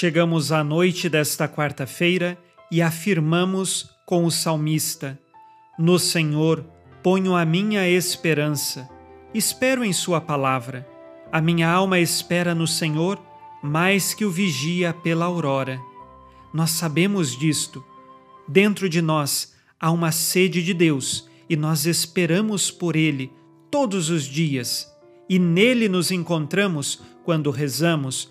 Chegamos à noite desta quarta-feira e afirmamos com o salmista: No Senhor ponho a minha esperança. Espero em Sua palavra. A minha alma espera no Senhor mais que o vigia pela aurora. Nós sabemos disto. Dentro de nós há uma sede de Deus e nós esperamos por Ele todos os dias. E nele nos encontramos quando rezamos,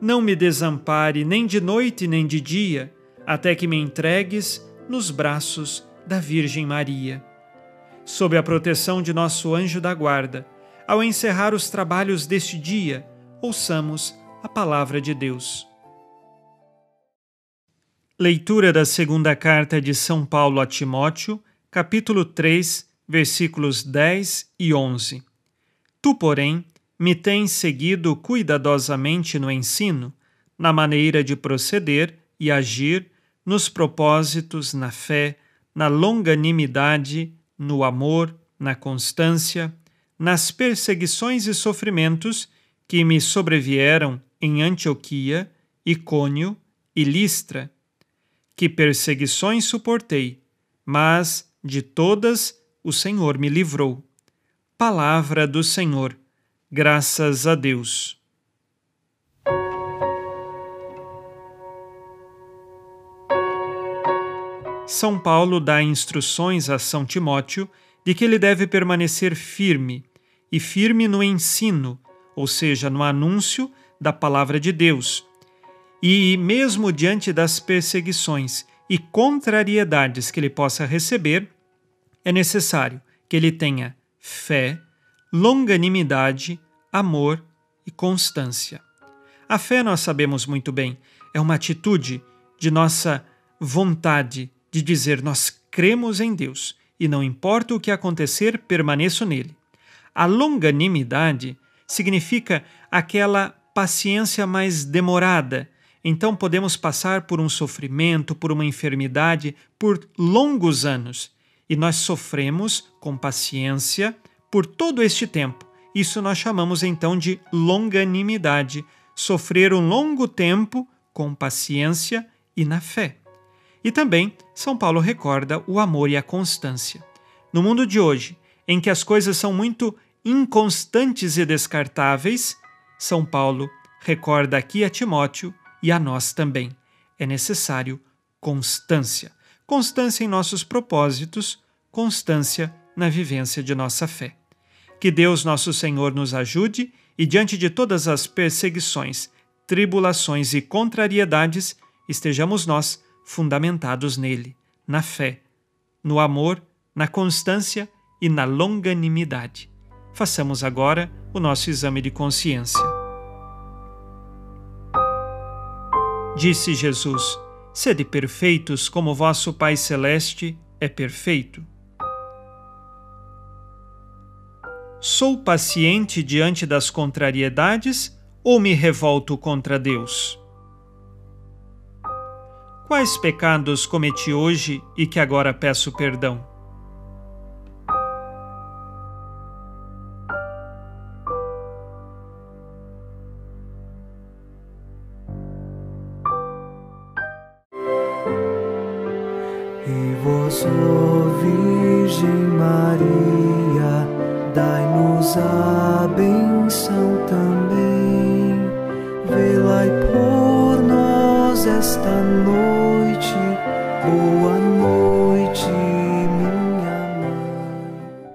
não me desampare nem de noite nem de dia, até que me entregues nos braços da Virgem Maria. Sob a proteção de nosso anjo da guarda, ao encerrar os trabalhos deste dia, ouçamos a palavra de Deus. Leitura da segunda carta de São Paulo a Timóteo, capítulo 3, versículos 10 e 11. Tu, porém, me tens seguido cuidadosamente no ensino, na maneira de proceder e agir, nos propósitos, na fé, na longanimidade, no amor, na constância, nas perseguições e sofrimentos que me sobrevieram em Antioquia, Icônio e Listra, que perseguições suportei, mas de todas o Senhor me livrou. Palavra do Senhor. Graças a Deus. São Paulo dá instruções a São Timóteo de que ele deve permanecer firme, e firme no ensino, ou seja, no anúncio da palavra de Deus. E mesmo diante das perseguições e contrariedades que ele possa receber, é necessário que ele tenha fé, longanimidade, amor e constância. A fé, nós sabemos muito bem, é uma atitude de nossa vontade de dizer nós cremos em Deus e não importa o que acontecer, permaneço nele. A longanimidade significa aquela paciência mais demorada. Então podemos passar por um sofrimento, por uma enfermidade, por longos anos. E nós sofremos com paciência por todo este tempo. Isso nós chamamos então de longanimidade. Sofrer um longo tempo com paciência e na fé. E também São Paulo recorda o amor e a constância. No mundo de hoje, em que as coisas são muito inconstantes e descartáveis, São Paulo recorda aqui a Timóteo e a nós também. É necessário constância. Constância em nossos propósitos, constância na vivência de nossa fé. Que Deus, nosso Senhor, nos ajude e, diante de todas as perseguições, tribulações e contrariedades, estejamos nós fundamentados nele, na fé, no amor, na constância e na longanimidade. Façamos agora o nosso exame de consciência. Disse Jesus: Sede perfeitos como vosso Pai Celeste é perfeito. Sou paciente diante das contrariedades ou me revolto contra Deus? Quais pecados cometi hoje e que agora peço perdão? vossa benção também, velai por nós esta noite. Boa noite, minha mãe.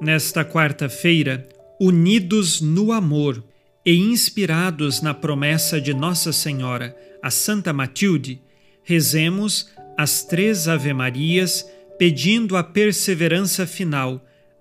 Nesta quarta-feira, unidos no amor e inspirados na promessa de Nossa Senhora, a Santa Matilde, rezemos as três Ave-Marias pedindo a perseverança final